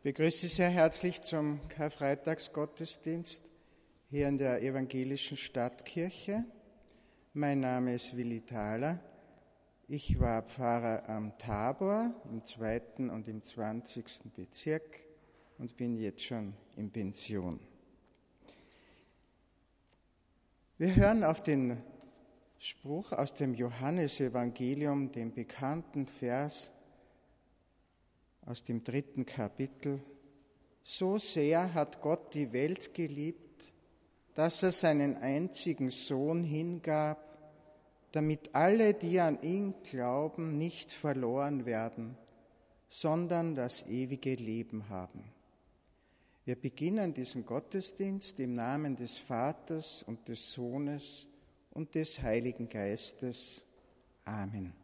Ich begrüße Sie sehr herzlich zum Karfreitagsgottesdienst hier in der evangelischen Stadtkirche. Mein Name ist Willi Thaler. Ich war Pfarrer am Tabor im zweiten und im zwanzigsten Bezirk und bin jetzt schon in Pension. Wir hören auf den Spruch aus dem Johannesevangelium, dem bekannten Vers aus dem dritten Kapitel. So sehr hat Gott die Welt geliebt, dass er seinen einzigen Sohn hingab, damit alle, die an ihn glauben, nicht verloren werden, sondern das ewige Leben haben. Wir beginnen diesen Gottesdienst im Namen des Vaters und des Sohnes und des Heiligen Geistes. Amen.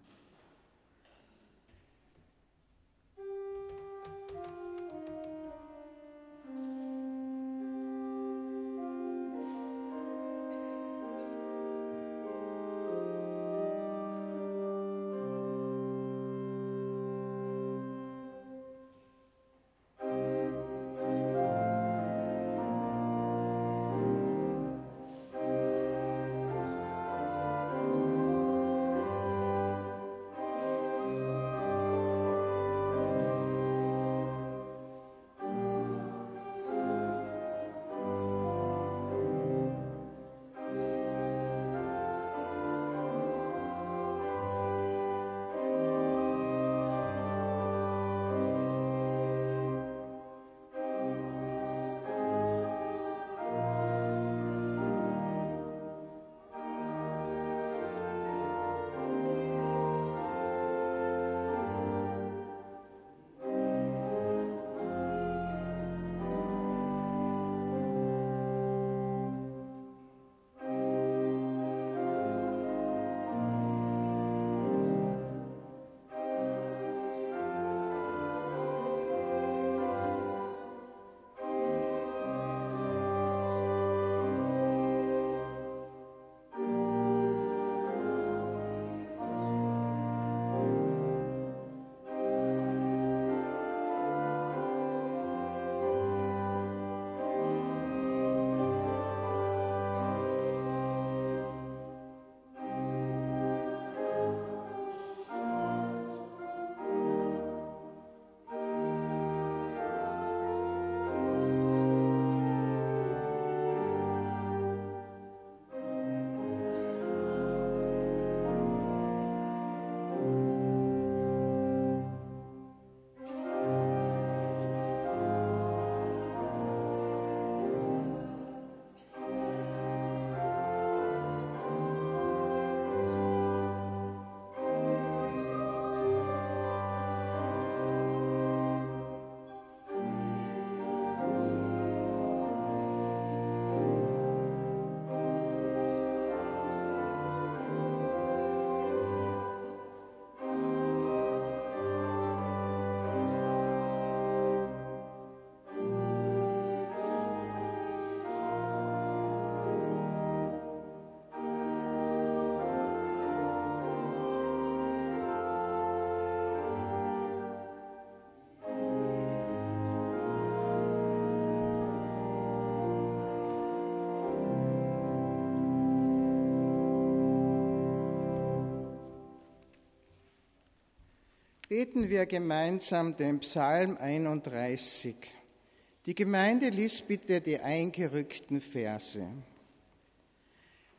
Beten wir gemeinsam den Psalm 31. Die Gemeinde liest bitte die eingerückten Verse.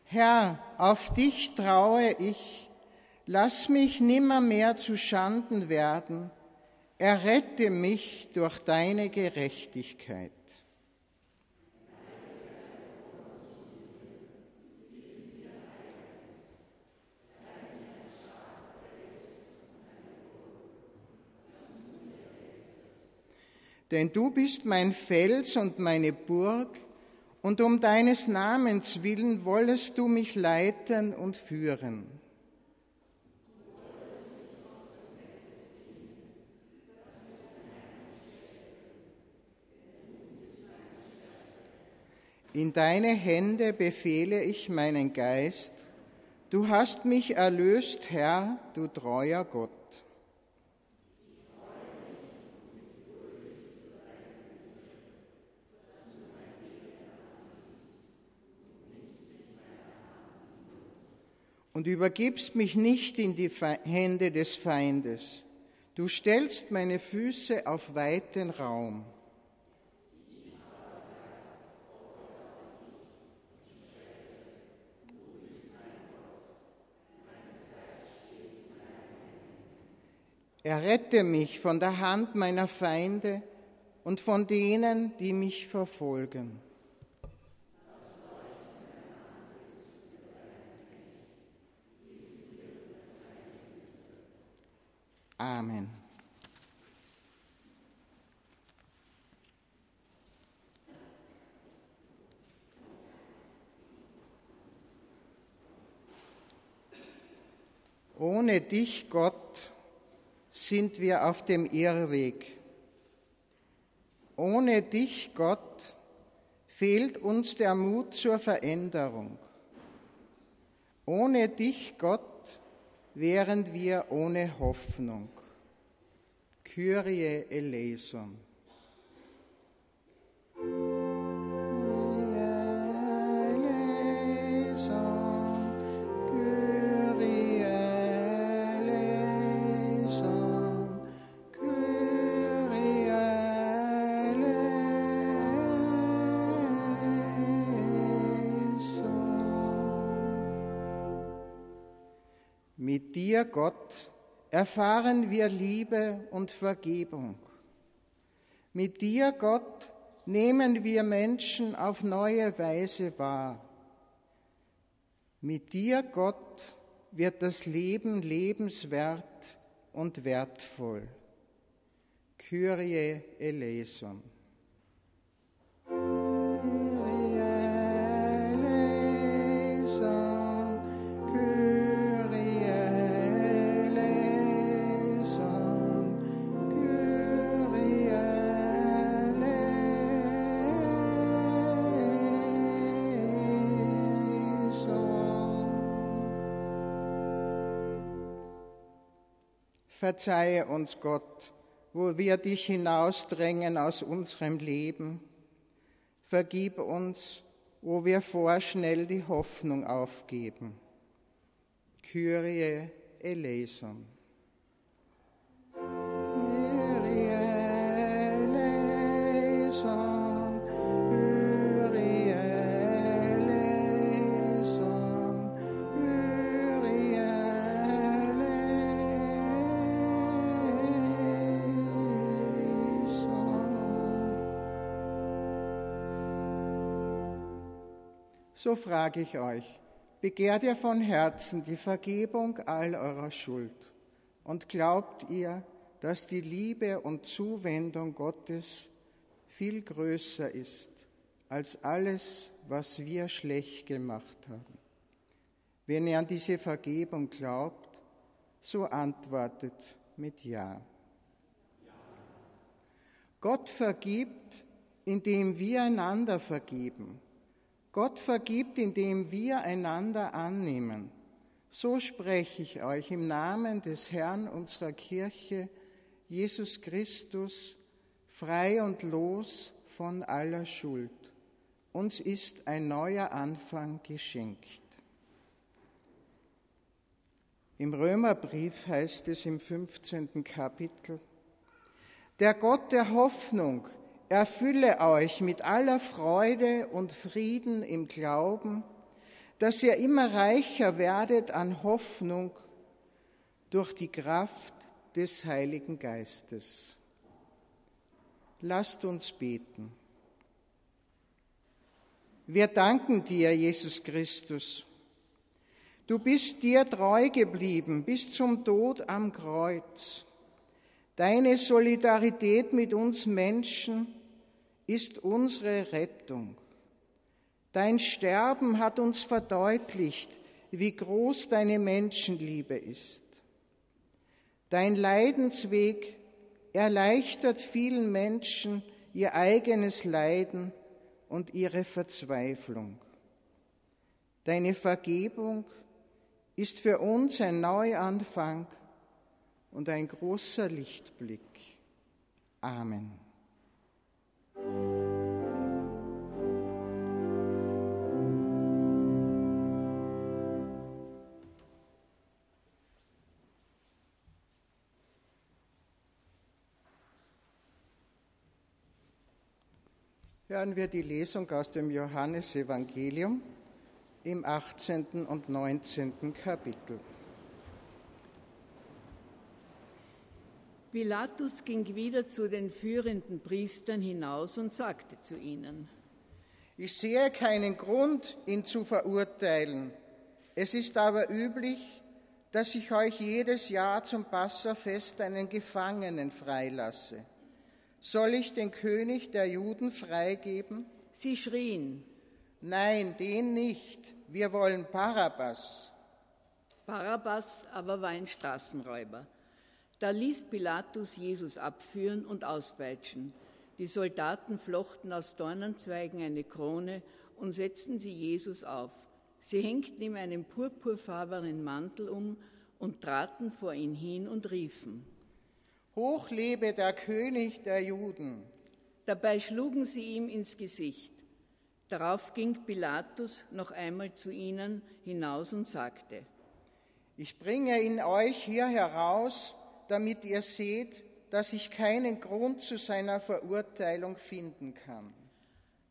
Herr, auf dich traue ich, lass mich nimmermehr zu Schanden werden, errette mich durch deine Gerechtigkeit. Denn du bist mein Fels und meine Burg, und um deines Namens willen wollest du mich leiten und führen. In deine Hände befehle ich meinen Geist. Du hast mich erlöst, Herr, du treuer Gott. Und übergibst mich nicht in die Hände des Feindes. Du stellst meine Füße auf weiten Raum. Errette mich von der Hand meiner Feinde und von denen, die mich verfolgen. Amen. Ohne dich, Gott, sind wir auf dem Irrweg. Ohne dich, Gott, fehlt uns der Mut zur Veränderung. Ohne dich, Gott, wären wir ohne Hoffnung. Kyrie eleison. Dir, Gott, erfahren wir Liebe und Vergebung. Mit dir, Gott, nehmen wir Menschen auf neue Weise wahr. Mit dir, Gott, wird das Leben lebenswert und wertvoll. Kyrie eleison. Verzeihe uns, Gott, wo wir dich hinausdrängen aus unserem Leben. Vergib uns, wo wir vorschnell die Hoffnung aufgeben. Kyrie eleison. So frage ich euch, begehrt ihr von Herzen die Vergebung all eurer Schuld und glaubt ihr, dass die Liebe und Zuwendung Gottes viel größer ist als alles, was wir schlecht gemacht haben. Wenn ihr an diese Vergebung glaubt, so antwortet mit Ja. Gott vergibt, indem wir einander vergeben. Gott vergibt, indem wir einander annehmen. So spreche ich euch im Namen des Herrn unserer Kirche, Jesus Christus, frei und los von aller Schuld. Uns ist ein neuer Anfang geschenkt. Im Römerbrief heißt es im 15. Kapitel, der Gott der Hoffnung erfülle euch mit aller Freude und Frieden im Glauben, dass ihr immer reicher werdet an Hoffnung durch die Kraft des Heiligen Geistes. Lasst uns beten. Wir danken dir, Jesus Christus. Du bist dir treu geblieben bis zum Tod am Kreuz. Deine Solidarität mit uns Menschen ist unsere Rettung. Dein Sterben hat uns verdeutlicht, wie groß deine Menschenliebe ist. Dein Leidensweg erleichtert vielen Menschen ihr eigenes Leiden und ihre Verzweiflung. Deine Vergebung ist für uns ein Neuanfang und ein großer Lichtblick. Amen. Hören wir die Lesung aus dem Johannesevangelium im 18. und 19. Kapitel. Pilatus ging wieder zu den führenden Priestern hinaus und sagte zu ihnen, Ich sehe keinen Grund, ihn zu verurteilen. Es ist aber üblich, dass ich euch jedes Jahr zum Passafest einen Gefangenen freilasse. Soll ich den König der Juden freigeben? Sie schrien, Nein, den nicht. Wir wollen Barabbas. Barabbas aber war ein Straßenräuber. Da ließ Pilatus Jesus abführen und auspeitschen. Die Soldaten flochten aus Dornenzweigen eine Krone und setzten sie Jesus auf. Sie hängten ihm einen purpurfarbenen Mantel um und traten vor ihn hin und riefen. Hoch lebe der König der Juden. Dabei schlugen sie ihm ins Gesicht. Darauf ging Pilatus noch einmal zu ihnen hinaus und sagte, Ich bringe ihn euch hier heraus, damit ihr seht, dass ich keinen Grund zu seiner Verurteilung finden kann.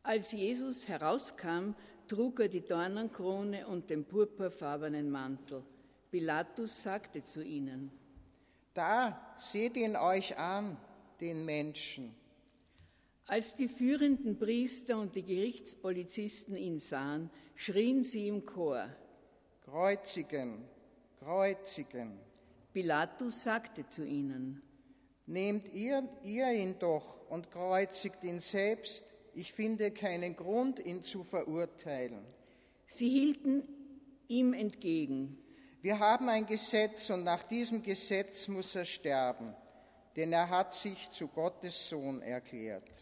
Als Jesus herauskam, trug er die Dornenkrone und den purpurfarbenen Mantel. Pilatus sagte zu ihnen, Da seht ihn euch an, den Menschen. Als die führenden Priester und die Gerichtspolizisten ihn sahen, schrien sie im Chor. Kreuzigen, kreuzigen. Pilatus sagte zu ihnen, Nehmt ihr, ihr ihn doch und kreuzigt ihn selbst. Ich finde keinen Grund, ihn zu verurteilen. Sie hielten ihm entgegen. Wir haben ein Gesetz und nach diesem Gesetz muss er sterben, denn er hat sich zu Gottes Sohn erklärt.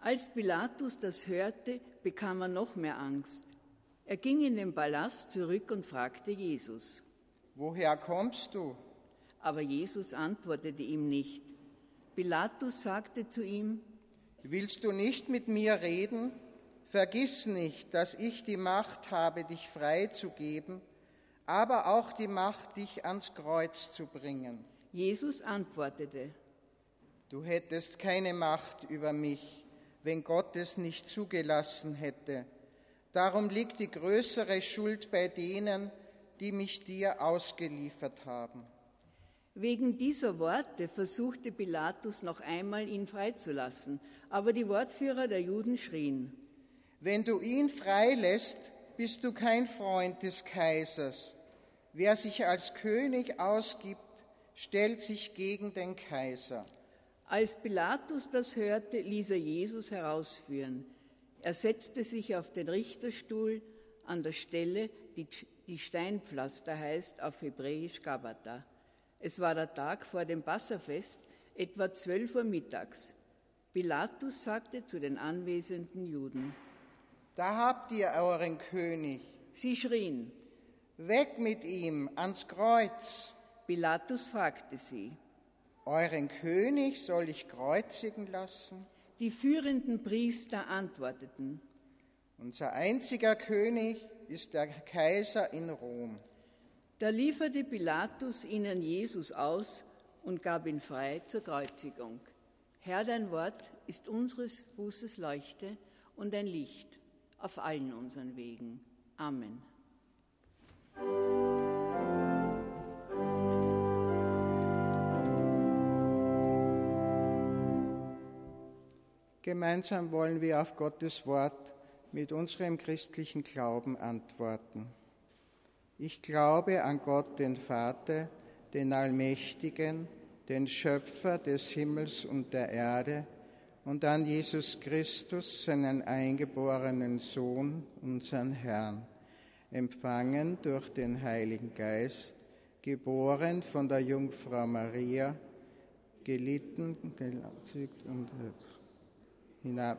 Als Pilatus das hörte, bekam er noch mehr Angst. Er ging in den Palast zurück und fragte Jesus. Woher kommst du? Aber Jesus antwortete ihm nicht. Pilatus sagte zu ihm, Willst du nicht mit mir reden? Vergiss nicht, dass ich die Macht habe, dich freizugeben, aber auch die Macht, dich ans Kreuz zu bringen. Jesus antwortete, Du hättest keine Macht über mich, wenn Gott es nicht zugelassen hätte. Darum liegt die größere Schuld bei denen, die mich dir ausgeliefert haben. Wegen dieser Worte versuchte Pilatus noch einmal, ihn freizulassen, aber die Wortführer der Juden schrien, Wenn du ihn freilässt, bist du kein Freund des Kaisers. Wer sich als König ausgibt, stellt sich gegen den Kaiser. Als Pilatus das hörte, ließ er Jesus herausführen. Er setzte sich auf den Richterstuhl an der Stelle, die, die Steinpflaster heißt auf Hebräisch Gabata. Es war der Tag vor dem Passafest, etwa zwölf Uhr mittags. Pilatus sagte zu den anwesenden Juden, Da habt ihr euren König. sie schrien. Weg mit ihm ans Kreuz. Pilatus fragte sie. Euren König soll ich kreuzigen lassen? Die führenden Priester antworteten, Unser einziger König ist der Kaiser in Rom. Da lieferte Pilatus ihnen Jesus aus und gab ihn frei zur Kreuzigung. Herr, dein Wort ist unseres Fußes Leuchte und ein Licht auf allen unseren Wegen. Amen. Gemeinsam wollen wir auf Gottes Wort mit unserem christlichen Glauben antworten. Ich glaube an Gott, den Vater, den Allmächtigen, den Schöpfer des Himmels und der Erde, und an Jesus Christus, seinen eingeborenen Sohn, unseren Herrn, empfangen durch den Heiligen Geist, geboren von der Jungfrau Maria, gelitten, gelaugt und hinab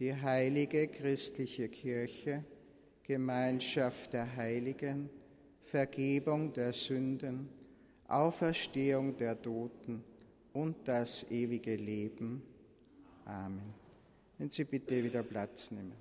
die heilige christliche Kirche, Gemeinschaft der Heiligen, Vergebung der Sünden, Auferstehung der Toten und das ewige Leben. Amen. Wenn Sie bitte wieder Platz nehmen.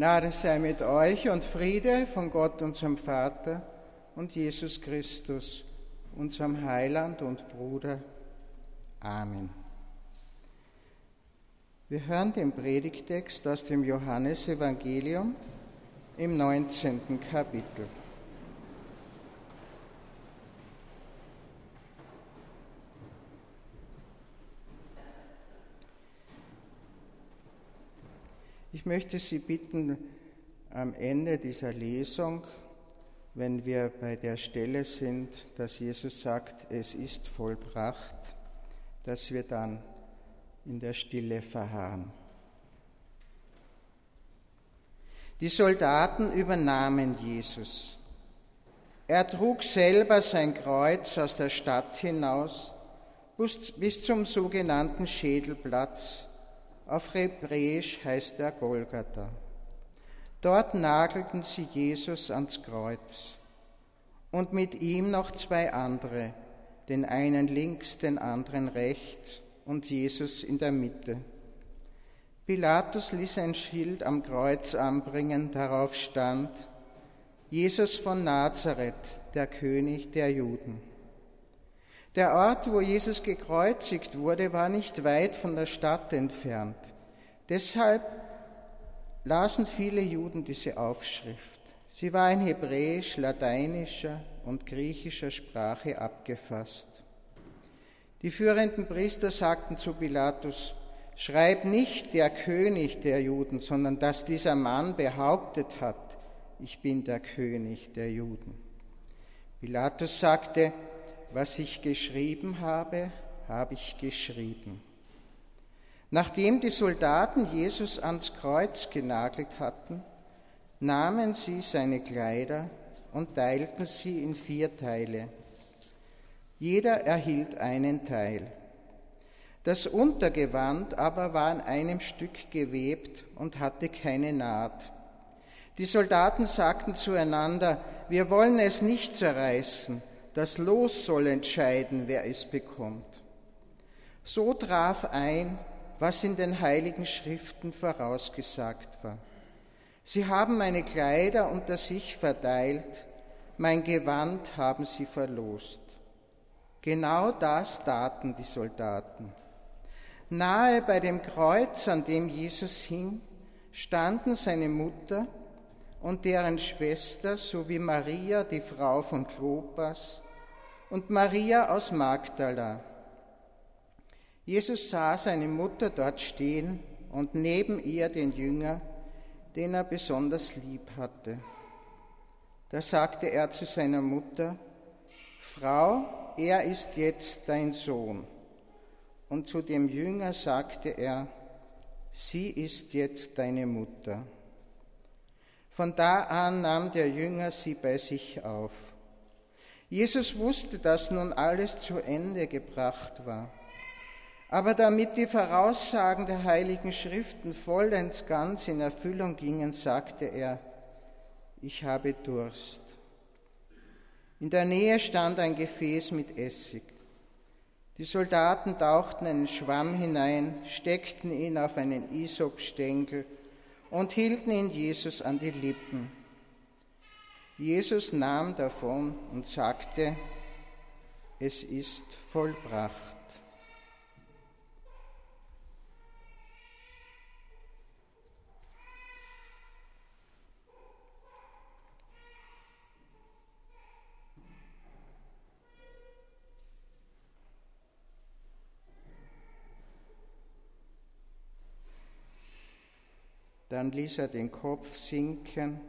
Gnade sei mit euch und Friede von Gott, unserem Vater und Jesus Christus, unserem Heiland und Bruder. Amen. Wir hören den Predigtext aus dem Johannesevangelium im 19. Kapitel. Ich möchte Sie bitten, am Ende dieser Lesung, wenn wir bei der Stelle sind, dass Jesus sagt, es ist vollbracht, dass wir dann in der Stille verharren. Die Soldaten übernahmen Jesus. Er trug selber sein Kreuz aus der Stadt hinaus bis zum sogenannten Schädelplatz, auf Hebräisch heißt er Golgatha. Dort nagelten sie Jesus ans Kreuz und mit ihm noch zwei andere, den einen links, den anderen rechts und Jesus in der Mitte. Pilatus ließ ein Schild am Kreuz anbringen, darauf stand, Jesus von Nazareth, der König der Juden. Der Ort, wo Jesus gekreuzigt wurde, war nicht weit von der Stadt entfernt. Deshalb lasen viele Juden diese Aufschrift. Sie war in hebräisch, lateinischer und griechischer Sprache abgefasst. Die führenden Priester sagten zu Pilatus, schreib nicht der König der Juden, sondern dass dieser Mann behauptet hat, ich bin der König der Juden. Pilatus sagte, was ich geschrieben habe, habe ich geschrieben. Nachdem die Soldaten Jesus ans Kreuz genagelt hatten, nahmen sie seine Kleider und teilten sie in vier Teile. Jeder erhielt einen Teil. Das Untergewand aber war in einem Stück gewebt und hatte keine Naht. Die Soldaten sagten zueinander, wir wollen es nicht zerreißen, das Los soll entscheiden, wer es bekommt. So traf ein, was in den heiligen Schriften vorausgesagt war. Sie haben meine Kleider unter sich verteilt, mein Gewand haben sie verlost. Genau das taten die Soldaten. Nahe bei dem Kreuz, an dem Jesus hing, standen seine Mutter und deren Schwester sowie Maria, die Frau von Klopas, und Maria aus Magdala. Jesus sah seine Mutter dort stehen und neben ihr den Jünger, den er besonders lieb hatte. Da sagte er zu seiner Mutter, Frau, er ist jetzt dein Sohn. Und zu dem Jünger sagte er, sie ist jetzt deine Mutter. Von da an nahm der Jünger sie bei sich auf. Jesus wusste, dass nun alles zu Ende gebracht war. Aber damit die Voraussagen der heiligen Schriften vollends ganz in Erfüllung gingen, sagte er, ich habe Durst. In der Nähe stand ein Gefäß mit Essig. Die Soldaten tauchten einen Schwamm hinein, steckten ihn auf einen Isopstängel und hielten ihn Jesus an die Lippen. Jesus nahm davon und sagte, es ist vollbracht. Dann ließ er den Kopf sinken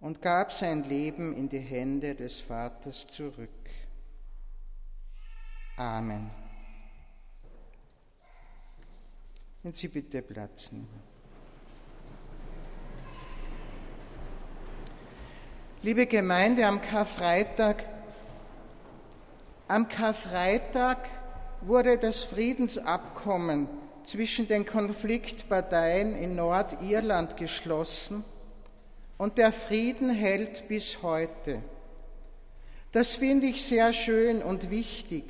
und gab sein Leben in die Hände des Vaters zurück. Amen. Wenn Sie bitte Platz nehmen. Liebe Gemeinde, am Karfreitag, am Karfreitag wurde das Friedensabkommen zwischen den Konfliktparteien in Nordirland geschlossen und der Frieden hält bis heute. Das finde ich sehr schön und wichtig.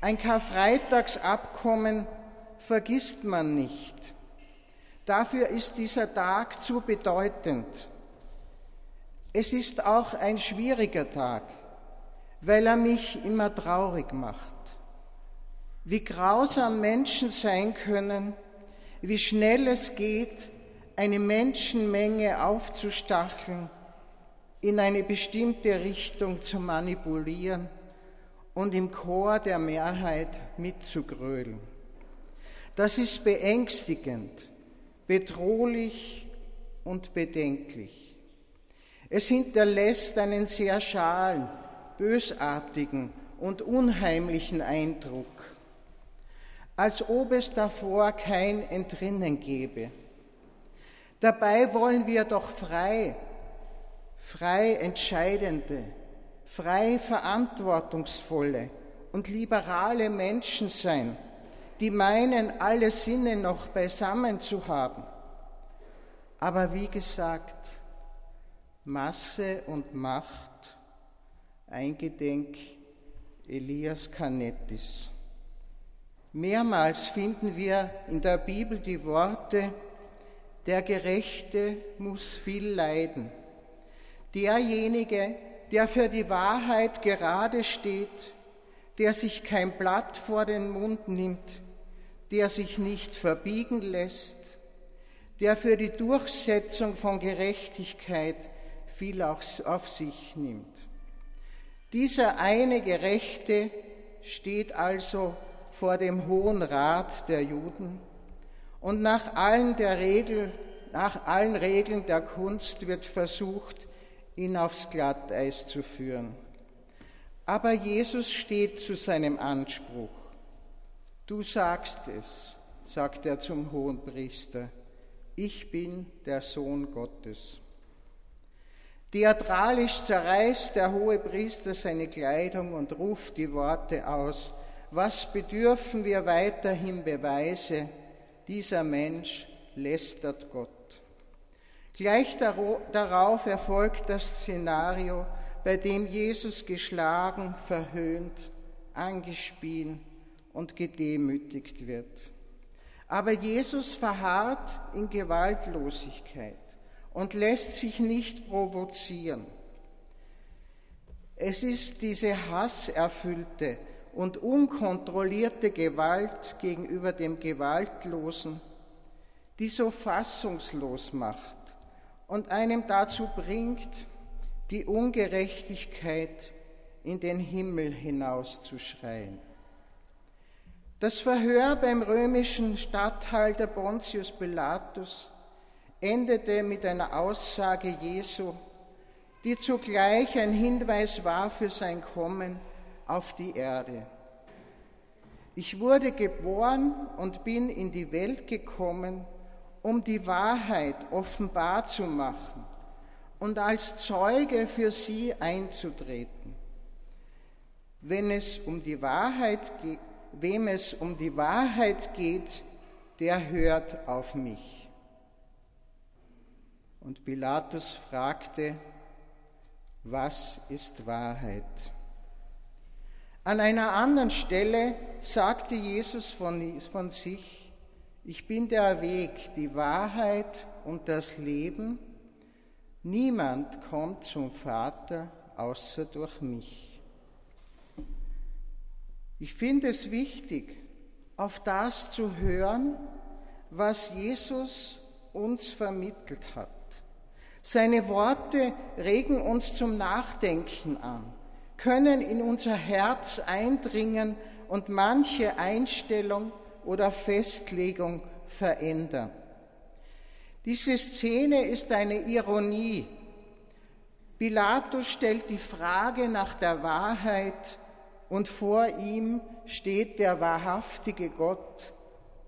Ein Karfreitagsabkommen vergisst man nicht. Dafür ist dieser Tag zu bedeutend. Es ist auch ein schwieriger Tag, weil er mich immer traurig macht wie grausam Menschen sein können, wie schnell es geht, eine Menschenmenge aufzustacheln, in eine bestimmte Richtung zu manipulieren und im Chor der Mehrheit mitzugrölen. Das ist beängstigend, bedrohlich und bedenklich. Es hinterlässt einen sehr schalen, bösartigen und unheimlichen Eindruck als ob es davor kein Entrinnen gäbe. Dabei wollen wir doch frei, frei entscheidende, frei verantwortungsvolle und liberale Menschen sein, die meinen, alle Sinne noch beisammen zu haben. Aber wie gesagt, Masse und Macht, eingedenk Elias Canettis. Mehrmals finden wir in der Bibel die Worte, der Gerechte muss viel leiden, derjenige, der für die Wahrheit gerade steht, der sich kein Blatt vor den Mund nimmt, der sich nicht verbiegen lässt, der für die Durchsetzung von Gerechtigkeit viel auf sich nimmt. Dieser eine Gerechte steht also vor dem Hohen Rat der Juden und nach allen, der Regel, nach allen Regeln der Kunst wird versucht, ihn aufs Glatteis zu führen. Aber Jesus steht zu seinem Anspruch. Du sagst es, sagt er zum Hohenpriester, ich bin der Sohn Gottes. Theatralisch zerreißt der Hohepriester seine Kleidung und ruft die Worte aus, was bedürfen wir weiterhin Beweise? Dieser Mensch lästert Gott. Gleich darauf erfolgt das Szenario, bei dem Jesus geschlagen, verhöhnt, angespielt und gedemütigt wird. Aber Jesus verharrt in Gewaltlosigkeit und lässt sich nicht provozieren. Es ist diese hasserfüllte und unkontrollierte Gewalt gegenüber dem Gewaltlosen, die so fassungslos macht und einem dazu bringt, die Ungerechtigkeit in den Himmel hinauszuschreien. Das Verhör beim römischen Statthalter Pontius Pilatus endete mit einer Aussage Jesu, die zugleich ein Hinweis war für sein Kommen auf die Erde. Ich wurde geboren und bin in die Welt gekommen, um die Wahrheit offenbar zu machen und als Zeuge für sie einzutreten. Wenn es um die Wahrheit geht, wem es um die Wahrheit geht, der hört auf mich. Und Pilatus fragte, was ist Wahrheit? An einer anderen Stelle sagte Jesus von, von sich, ich bin der Weg, die Wahrheit und das Leben. Niemand kommt zum Vater außer durch mich. Ich finde es wichtig, auf das zu hören, was Jesus uns vermittelt hat. Seine Worte regen uns zum Nachdenken an, können in unser Herz eindringen und manche Einstellung oder Festlegung verändern. Diese Szene ist eine Ironie. Pilatus stellt die Frage nach der Wahrheit und vor ihm steht der wahrhaftige Gott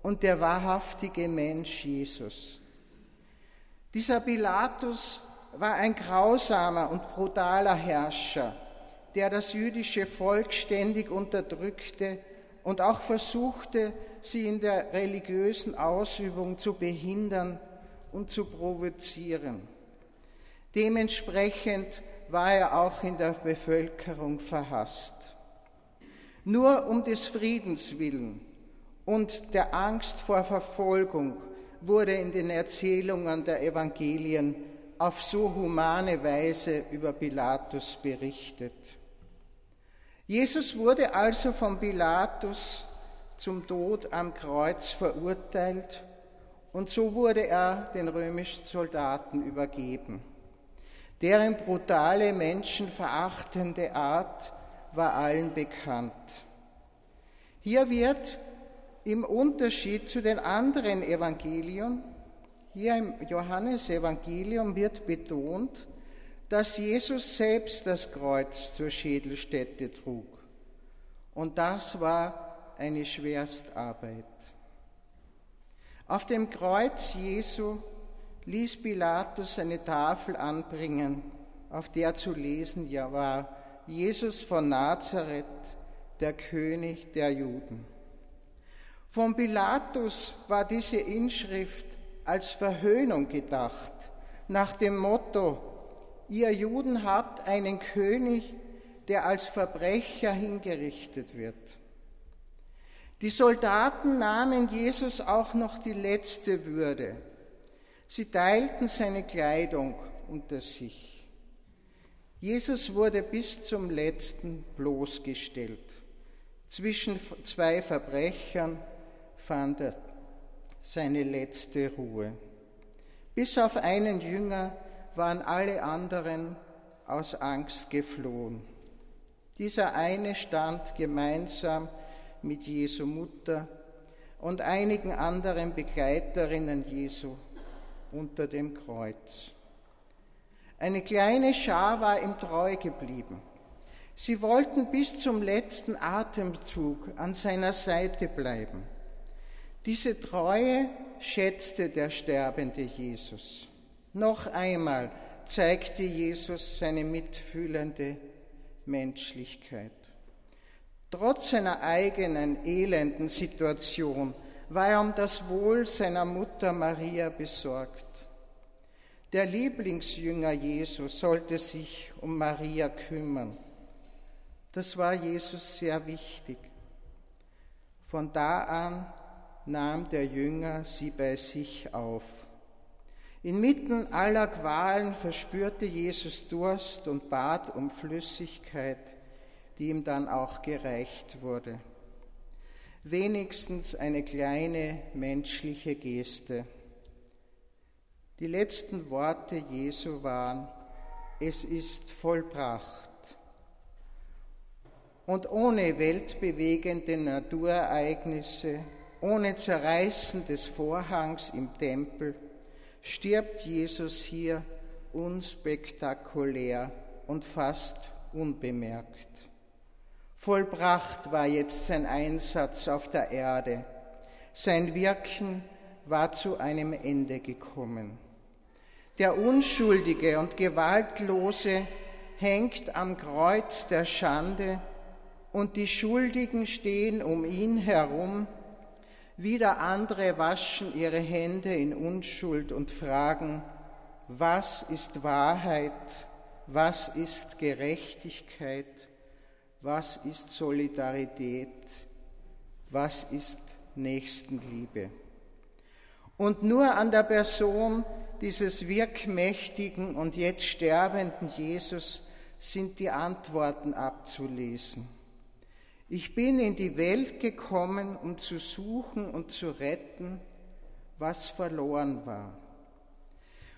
und der wahrhaftige Mensch Jesus. Dieser Pilatus war ein grausamer und brutaler Herrscher, der das jüdische Volk ständig unterdrückte und auch versuchte, sie in der religiösen Ausübung zu behindern und zu provozieren. Dementsprechend war er auch in der Bevölkerung verhasst. Nur um des Friedens willen und der Angst vor Verfolgung wurde in den Erzählungen der Evangelien auf so humane Weise über Pilatus berichtet. Jesus wurde also von Pilatus zum Tod am Kreuz verurteilt und so wurde er den römischen Soldaten übergeben. Deren brutale, menschenverachtende Art war allen bekannt. Hier wird im Unterschied zu den anderen Evangelien, hier im Johannesevangelium wird betont, dass Jesus selbst das Kreuz zur Schädelstätte trug. Und das war eine Schwerstarbeit. Auf dem Kreuz Jesu ließ Pilatus eine Tafel anbringen, auf der zu lesen ja war, Jesus von Nazareth, der König der Juden. Von Pilatus war diese Inschrift als Verhöhnung gedacht, nach dem Motto, ihr Juden habt einen König, der als Verbrecher hingerichtet wird. Die Soldaten nahmen Jesus auch noch die letzte Würde. Sie teilten seine Kleidung unter sich. Jesus wurde bis zum letzten bloßgestellt. Zwischen zwei Verbrechern fand er seine letzte Ruhe. Bis auf einen Jünger waren alle anderen aus Angst geflohen. Dieser eine stand gemeinsam mit Jesu Mutter und einigen anderen Begleiterinnen Jesu unter dem Kreuz. Eine kleine Schar war ihm treu geblieben. Sie wollten bis zum letzten Atemzug an seiner Seite bleiben. Diese Treue schätzte der sterbende Jesus. Noch einmal zeigte Jesus seine mitfühlende Menschlichkeit. Trotz seiner eigenen elenden Situation war er um das Wohl seiner Mutter Maria besorgt. Der Lieblingsjünger Jesus sollte sich um Maria kümmern. Das war Jesus sehr wichtig. Von da an nahm der Jünger sie bei sich auf. Inmitten aller Qualen verspürte Jesus Durst und bat um Flüssigkeit, die ihm dann auch gereicht wurde. Wenigstens eine kleine menschliche Geste. Die letzten Worte Jesu waren, es ist vollbracht. Und ohne weltbewegende Naturereignisse ohne Zerreißen des Vorhangs im Tempel stirbt Jesus hier unspektakulär und fast unbemerkt. Vollbracht war jetzt sein Einsatz auf der Erde. Sein Wirken war zu einem Ende gekommen. Der Unschuldige und Gewaltlose hängt am Kreuz der Schande und die Schuldigen stehen um ihn herum wieder andere waschen ihre Hände in Unschuld und fragen, was ist Wahrheit, was ist Gerechtigkeit, was ist Solidarität, was ist Nächstenliebe. Und nur an der Person dieses wirkmächtigen und jetzt sterbenden Jesus sind die Antworten abzulesen. Ich bin in die Welt gekommen, um zu suchen und zu retten, was verloren war.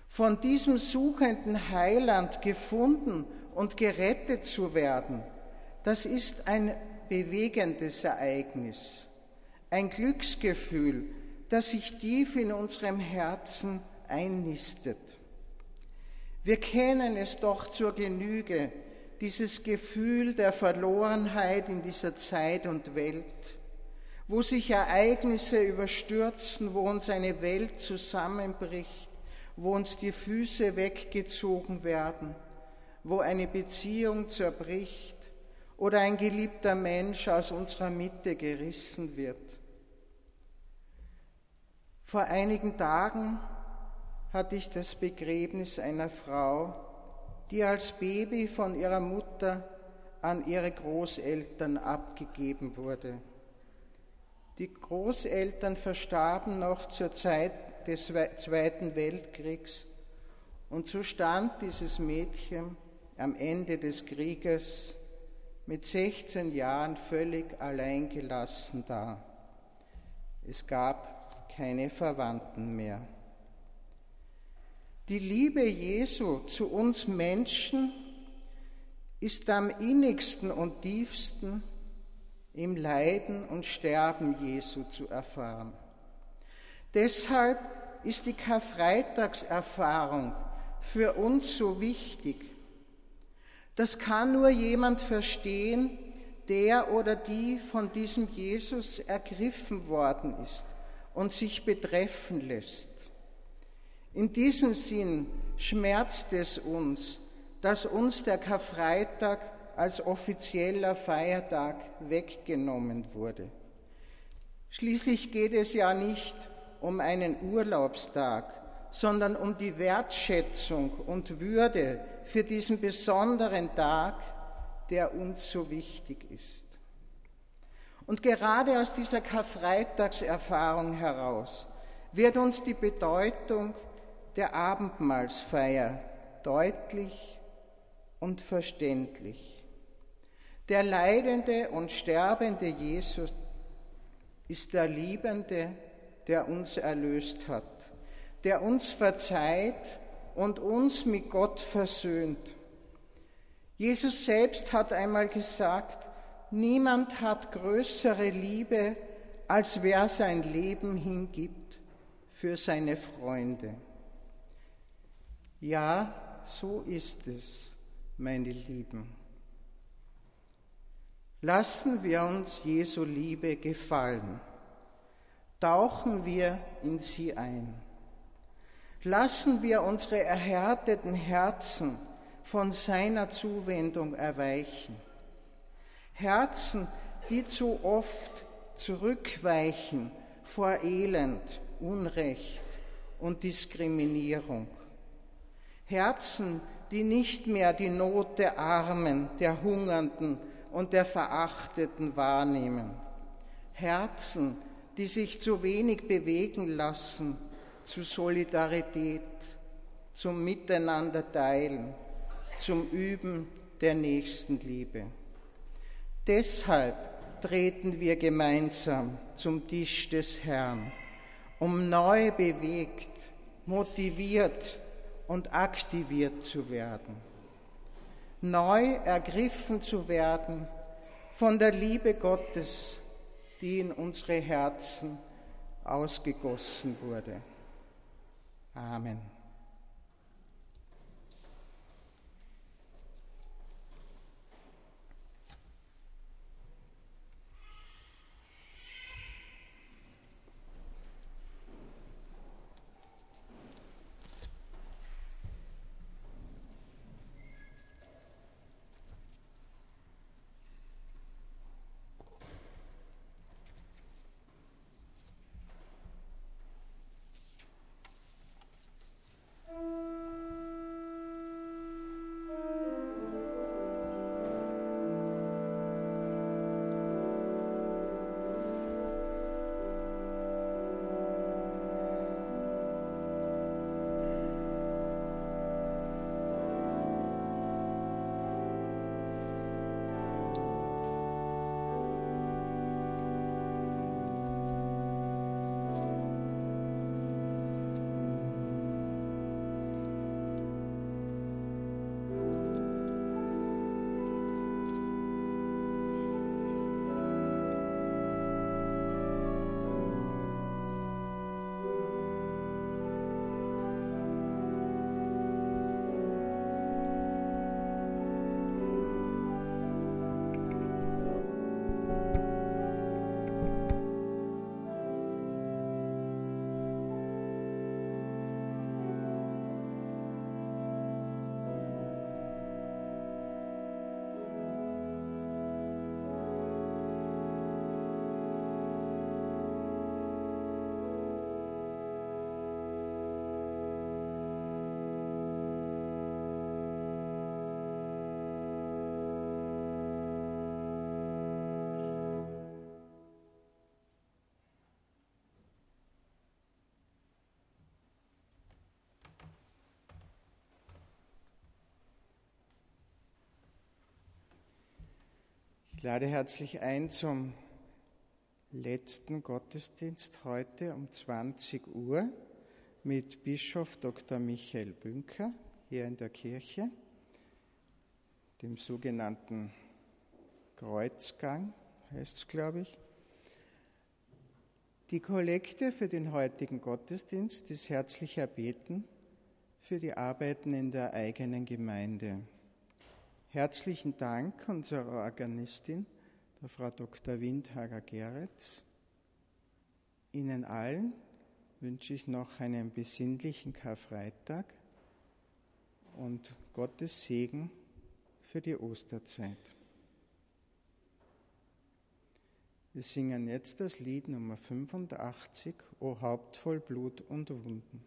Von diesem suchenden Heiland gefunden und gerettet zu werden, das ist ein bewegendes Ereignis, ein Glücksgefühl, das sich tief in unserem Herzen einnistet. Wir kennen es doch zur Genüge, dieses Gefühl der Verlorenheit in dieser Zeit und Welt, wo sich Ereignisse überstürzen, wo uns eine Welt zusammenbricht, wo uns die Füße weggezogen werden, wo eine Beziehung zerbricht oder ein geliebter Mensch aus unserer Mitte gerissen wird. Vor einigen Tagen hatte ich das Begräbnis einer Frau, die als Baby von ihrer Mutter an ihre Großeltern abgegeben wurde. Die Großeltern verstarben noch zur Zeit des Zweiten Weltkriegs und so stand dieses Mädchen am Ende des Krieges mit 16 Jahren völlig alleingelassen da. Es gab keine Verwandten mehr. Die Liebe Jesu zu uns Menschen ist am innigsten und tiefsten im Leiden und Sterben Jesu zu erfahren. Deshalb ist die Karfreitagserfahrung für uns so wichtig. Das kann nur jemand verstehen, der oder die von diesem Jesus ergriffen worden ist und sich betreffen lässt. In diesem Sinn schmerzt es uns, dass uns der Karfreitag als offizieller Feiertag weggenommen wurde. Schließlich geht es ja nicht um einen Urlaubstag, sondern um die Wertschätzung und Würde für diesen besonderen Tag, der uns so wichtig ist. Und gerade aus dieser Karfreitagserfahrung heraus wird uns die Bedeutung der Abendmahlsfeier deutlich und verständlich. Der leidende und sterbende Jesus ist der Liebende, der uns erlöst hat, der uns verzeiht und uns mit Gott versöhnt. Jesus selbst hat einmal gesagt, niemand hat größere Liebe, als wer sein Leben hingibt für seine Freunde. Ja, so ist es, meine Lieben. Lassen wir uns Jesu Liebe gefallen. Tauchen wir in sie ein. Lassen wir unsere erhärteten Herzen von seiner Zuwendung erweichen. Herzen, die zu oft zurückweichen vor Elend, Unrecht und Diskriminierung. Herzen, die nicht mehr die Not der Armen, der Hungernden und der Verachteten wahrnehmen. Herzen, die sich zu wenig bewegen lassen zu Solidarität, zum Miteinander teilen, zum Üben der Nächstenliebe. Deshalb treten wir gemeinsam zum Tisch des Herrn, um neu bewegt, motiviert und aktiviert zu werden, neu ergriffen zu werden von der Liebe Gottes, die in unsere Herzen ausgegossen wurde. Amen. Ich lade herzlich ein zum letzten Gottesdienst heute um 20 Uhr mit Bischof Dr. Michael Bünker hier in der Kirche, dem sogenannten Kreuzgang heißt es, glaube ich. Die Kollekte für den heutigen Gottesdienst ist herzlich erbeten für die Arbeiten in der eigenen Gemeinde. Herzlichen Dank unserer Organistin, der Frau Dr. Windhager-Geretz. Ihnen allen wünsche ich noch einen besinnlichen Karfreitag und Gottes Segen für die Osterzeit. Wir singen jetzt das Lied Nummer 85, O Haupt voll Blut und Wunden.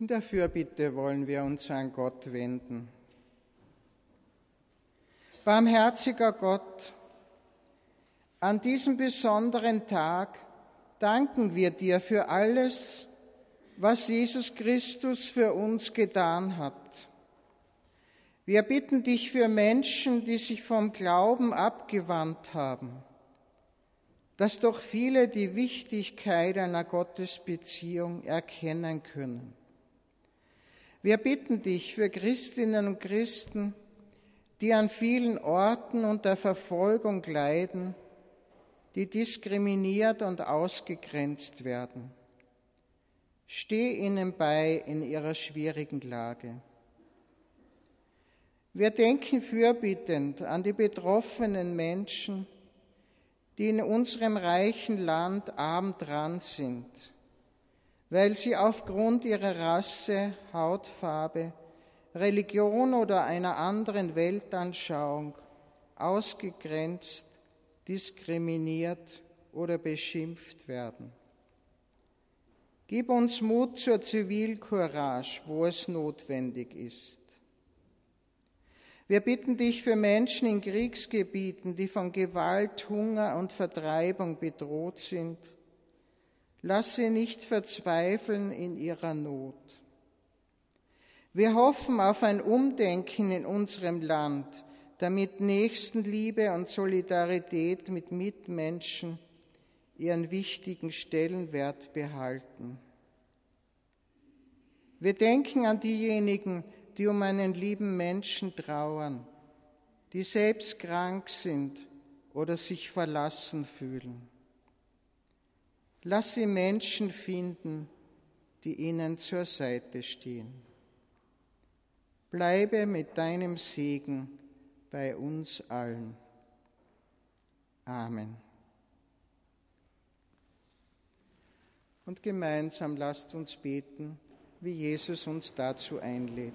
In der Fürbitte wollen wir uns an Gott wenden. Barmherziger Gott, an diesem besonderen Tag danken wir dir für alles, was Jesus Christus für uns getan hat. Wir bitten dich für Menschen, die sich vom Glauben abgewandt haben, dass doch viele die Wichtigkeit einer Gottesbeziehung erkennen können. Wir bitten dich für Christinnen und Christen, die an vielen Orten unter Verfolgung leiden, die diskriminiert und ausgegrenzt werden. Steh ihnen bei in ihrer schwierigen Lage. Wir denken fürbittend an die betroffenen Menschen, die in unserem reichen Land arm dran sind, weil sie aufgrund ihrer Rasse, Hautfarbe, Religion oder einer anderen Weltanschauung ausgegrenzt, diskriminiert oder beschimpft werden. Gib uns Mut zur Zivilcourage, wo es notwendig ist. Wir bitten dich für Menschen in Kriegsgebieten, die von Gewalt, Hunger und Vertreibung bedroht sind. Lass sie nicht verzweifeln in ihrer Not. Wir hoffen auf ein Umdenken in unserem Land, damit Nächstenliebe und Solidarität mit Mitmenschen ihren wichtigen Stellenwert behalten. Wir denken an diejenigen, die um einen lieben Menschen trauern, die selbst krank sind oder sich verlassen fühlen. Lass sie Menschen finden, die ihnen zur Seite stehen. Bleibe mit deinem Segen bei uns allen. Amen. Und gemeinsam lasst uns beten, wie Jesus uns dazu einlädt.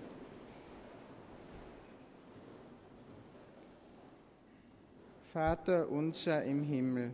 Vater unser im Himmel,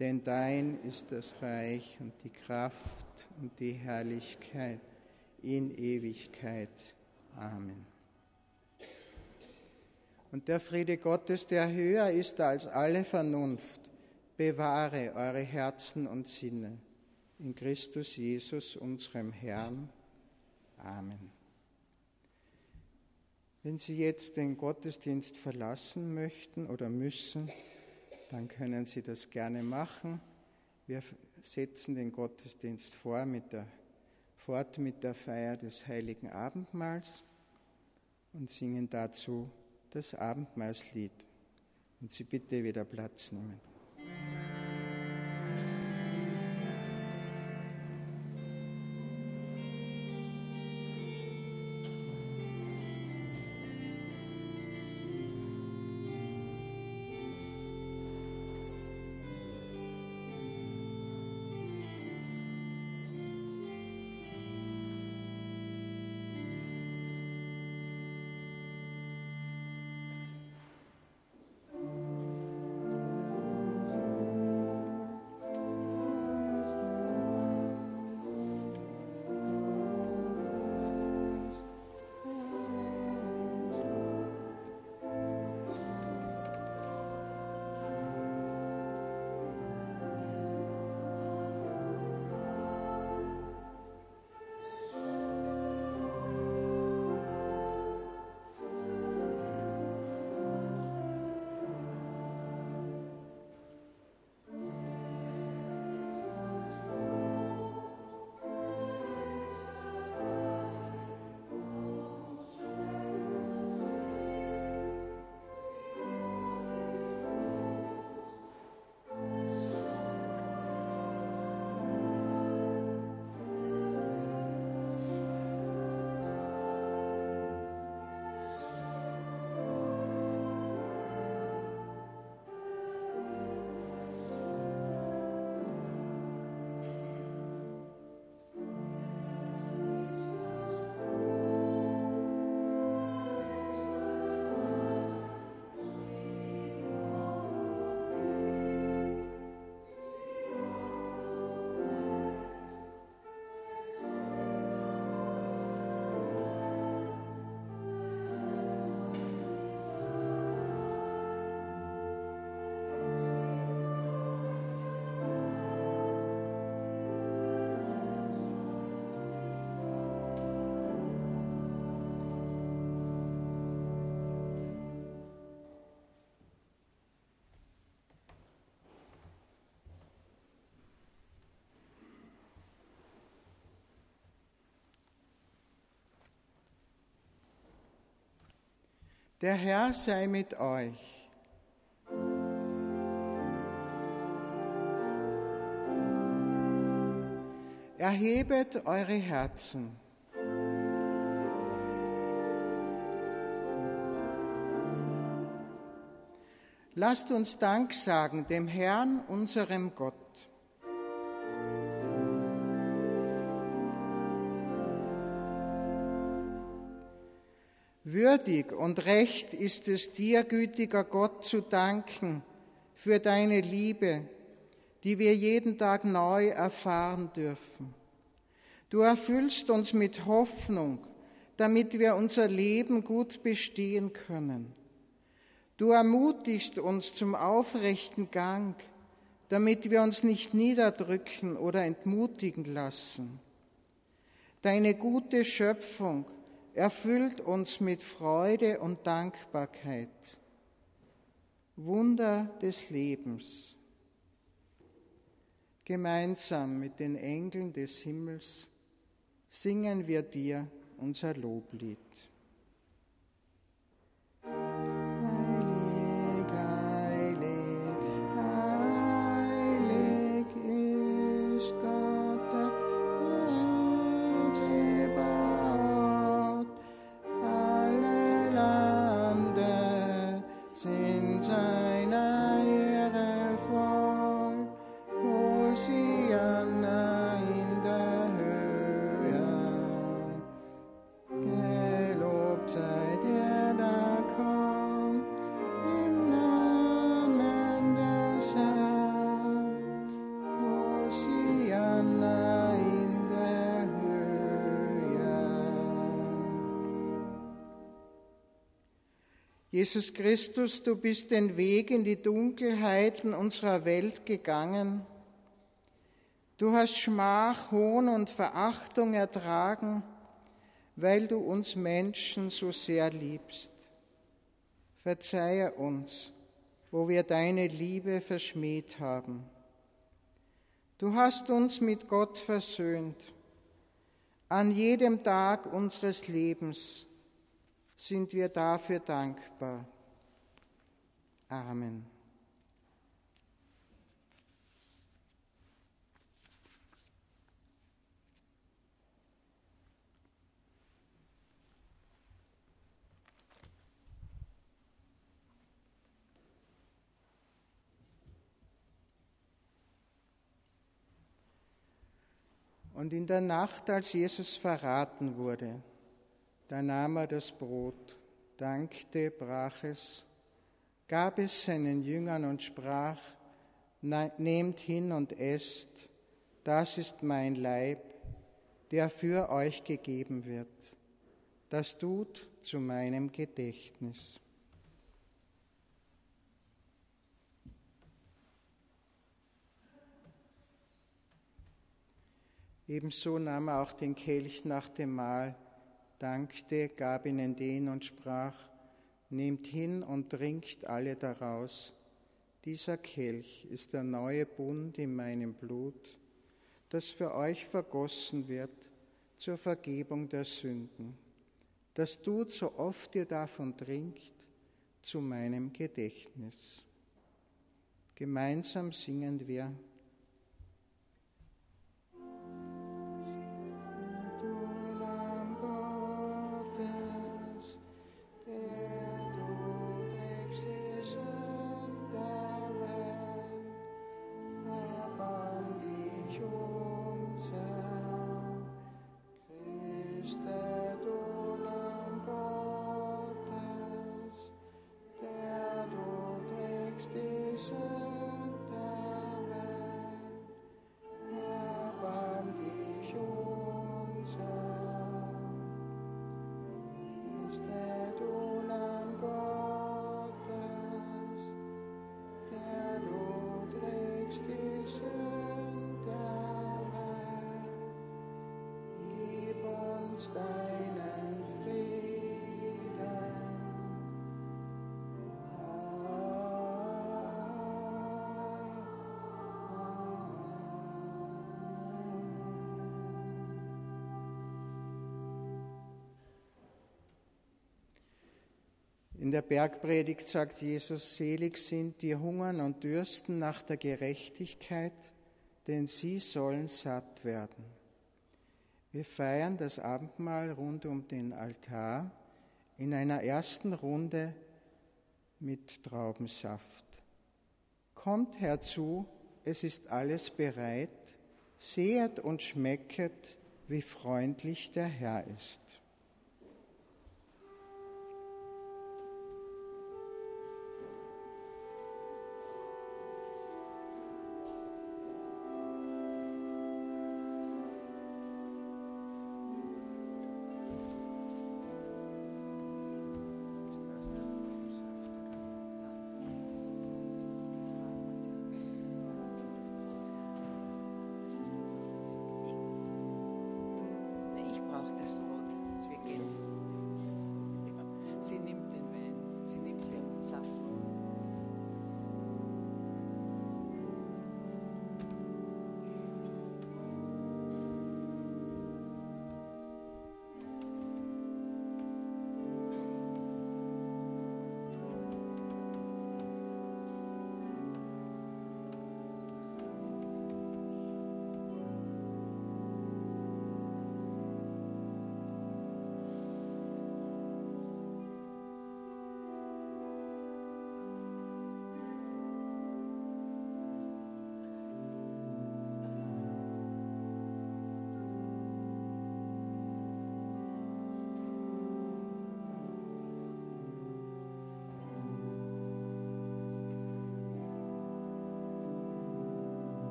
Denn dein ist das Reich und die Kraft und die Herrlichkeit in Ewigkeit. Amen. Und der Friede Gottes, der höher ist als alle Vernunft, bewahre eure Herzen und Sinne in Christus Jesus, unserem Herrn. Amen. Wenn Sie jetzt den Gottesdienst verlassen möchten oder müssen, dann können Sie das gerne machen. Wir setzen den Gottesdienst vor mit der, fort mit der Feier des heiligen Abendmahls und singen dazu das Abendmahlslied. Und Sie bitte wieder Platz nehmen. Der Herr sei mit euch. Erhebet eure Herzen. Lasst uns Dank sagen dem Herrn, unserem Gott. Würdig und recht ist es dir, gütiger Gott, zu danken für deine Liebe, die wir jeden Tag neu erfahren dürfen. Du erfüllst uns mit Hoffnung, damit wir unser Leben gut bestehen können. Du ermutigst uns zum aufrechten Gang, damit wir uns nicht niederdrücken oder entmutigen lassen. Deine gute Schöpfung erfüllt uns mit Freude und Dankbarkeit. Wunder des Lebens. Gemeinsam mit den Engeln des Himmels singen wir dir unser Loblied. Jesus Christus, du bist den Weg in die Dunkelheiten unserer Welt gegangen. Du hast Schmach, Hohn und Verachtung ertragen, weil du uns Menschen so sehr liebst. Verzeihe uns, wo wir deine Liebe verschmäht haben. Du hast uns mit Gott versöhnt. An jedem Tag unseres Lebens sind wir dafür dankbar. Amen. Und in der Nacht, als Jesus verraten wurde, da nahm er das Brot, dankte, brach es, gab es seinen Jüngern und sprach, nehmt hin und esst, das ist mein Leib, der für euch gegeben wird. Das tut zu meinem Gedächtnis. Ebenso nahm er auch den Kelch nach dem Mahl, dankte, gab ihnen den und sprach, Nehmt hin und trinkt alle daraus. Dieser Kelch ist der neue Bund in meinem Blut, das für euch vergossen wird zur Vergebung der Sünden. Das tut, so oft ihr davon trinkt, zu meinem Gedächtnis. Gemeinsam singen wir. In der Bergpredigt sagt Jesus, selig sind die hungern und dürsten nach der Gerechtigkeit, denn sie sollen satt werden. Wir feiern das Abendmahl rund um den Altar in einer ersten Runde mit Traubensaft. Kommt herzu, es ist alles bereit, sehet und schmecket, wie freundlich der Herr ist.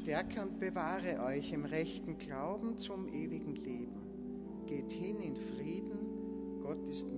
Stärke und bewahre euch im rechten Glauben zum ewigen Leben. Geht hin in Frieden, Gott ist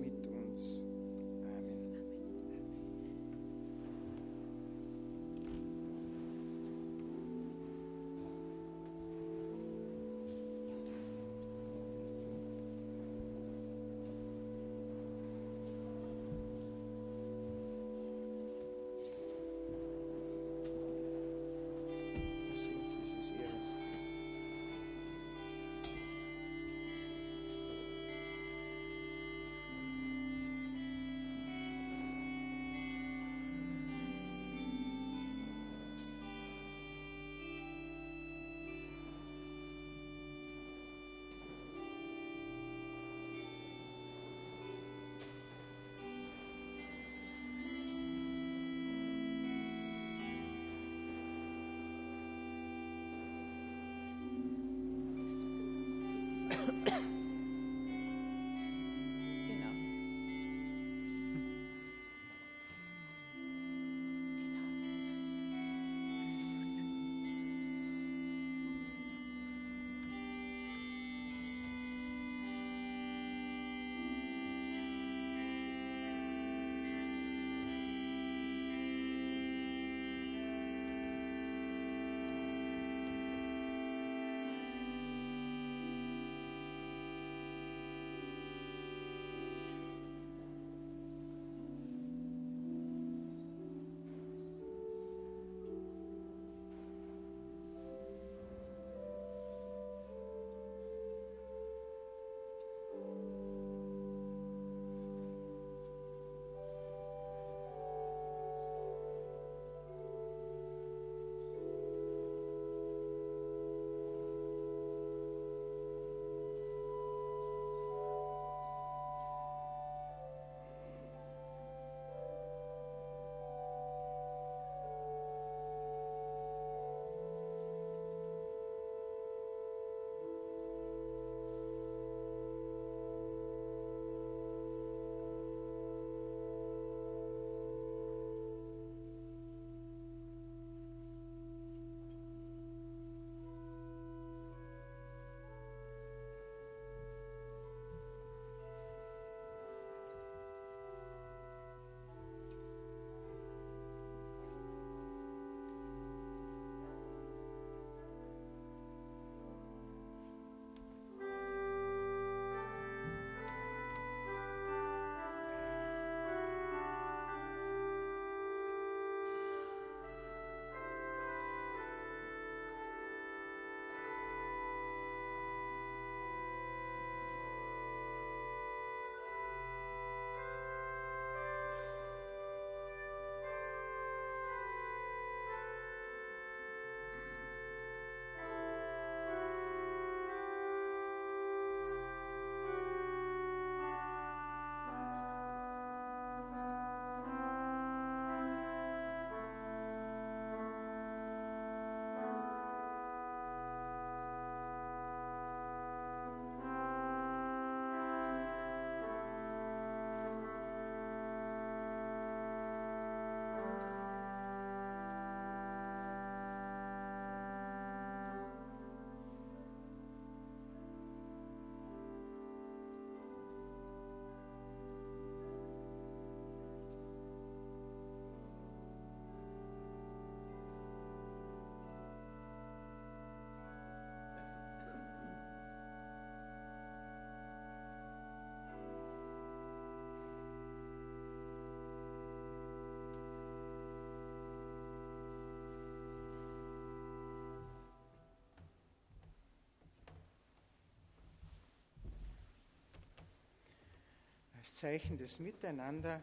Zeichen des Miteinander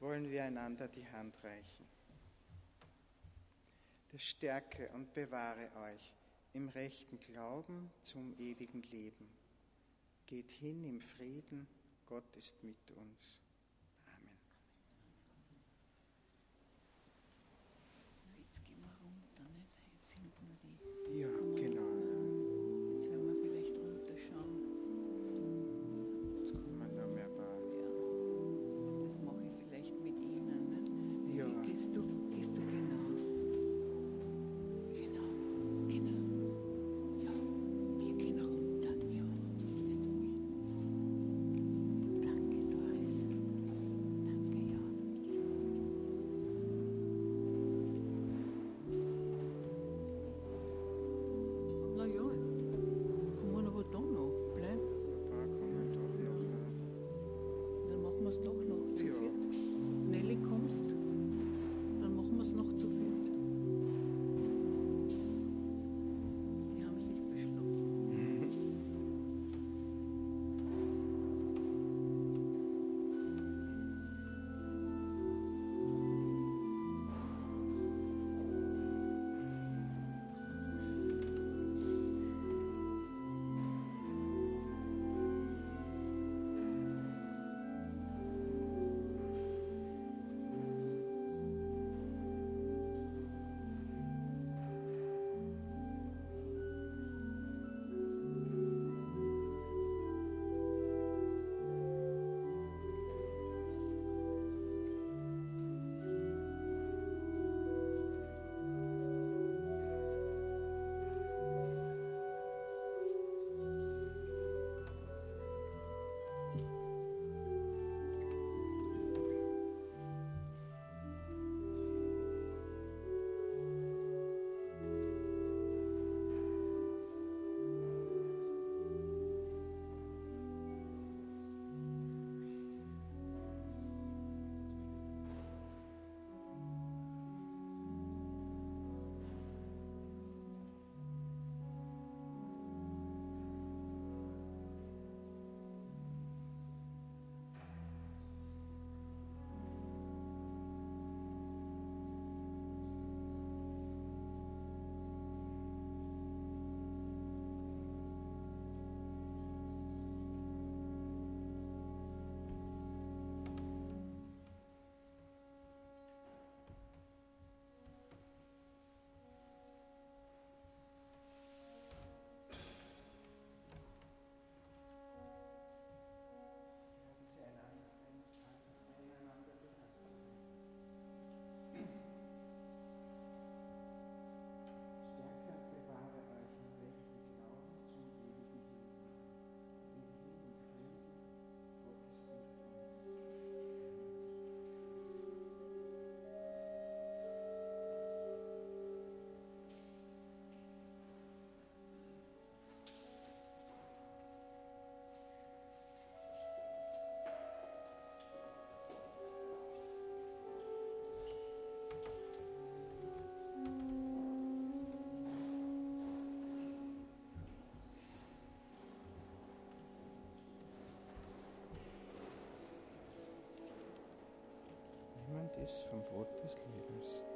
wollen wir einander die Hand reichen. Der stärke und bewahre euch im rechten Glauben zum ewigen Leben. Geht hin im Frieden, Gott ist mit uns. Speis vom Brot des Lebens.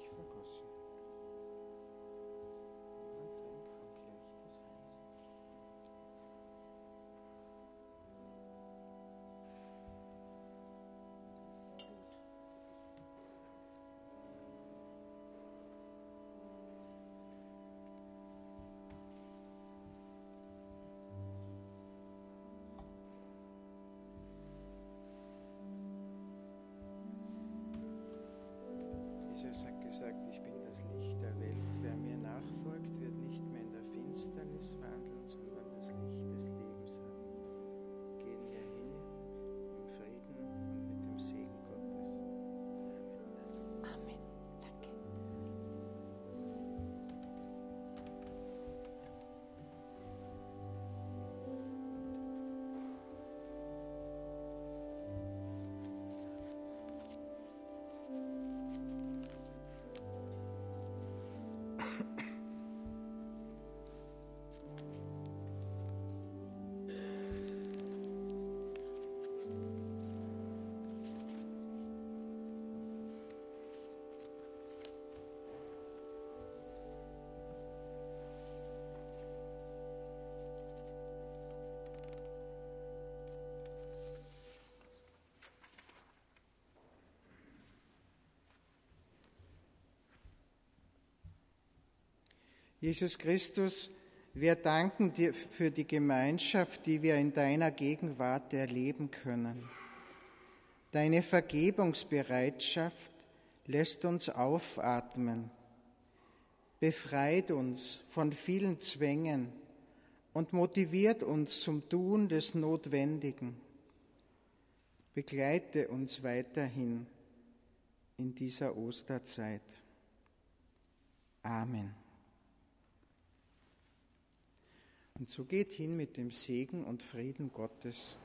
ich vergossen. Jesus gesagt, ich bin das Licht der Welt. Wer mir nachfolgt, wird nicht mehr in der Finsternis wandeln, Jesus Christus, wir danken dir für die Gemeinschaft, die wir in deiner Gegenwart erleben können. Deine Vergebungsbereitschaft lässt uns aufatmen, befreit uns von vielen Zwängen und motiviert uns zum Tun des Notwendigen. Begleite uns weiterhin in dieser Osterzeit. Amen. Und so geht hin mit dem Segen und Frieden Gottes.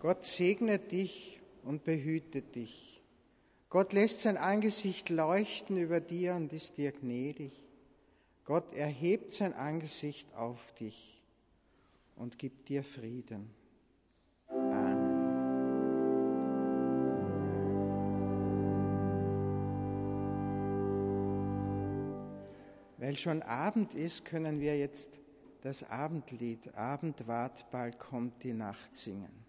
Gott segne dich und behüte dich. Gott lässt sein Angesicht leuchten über dir und ist dir gnädig. Gott erhebt sein Angesicht auf dich und gibt dir Frieden. Weil schon Abend ist, können wir jetzt das Abendlied Abend ward, bald kommt die Nacht singen.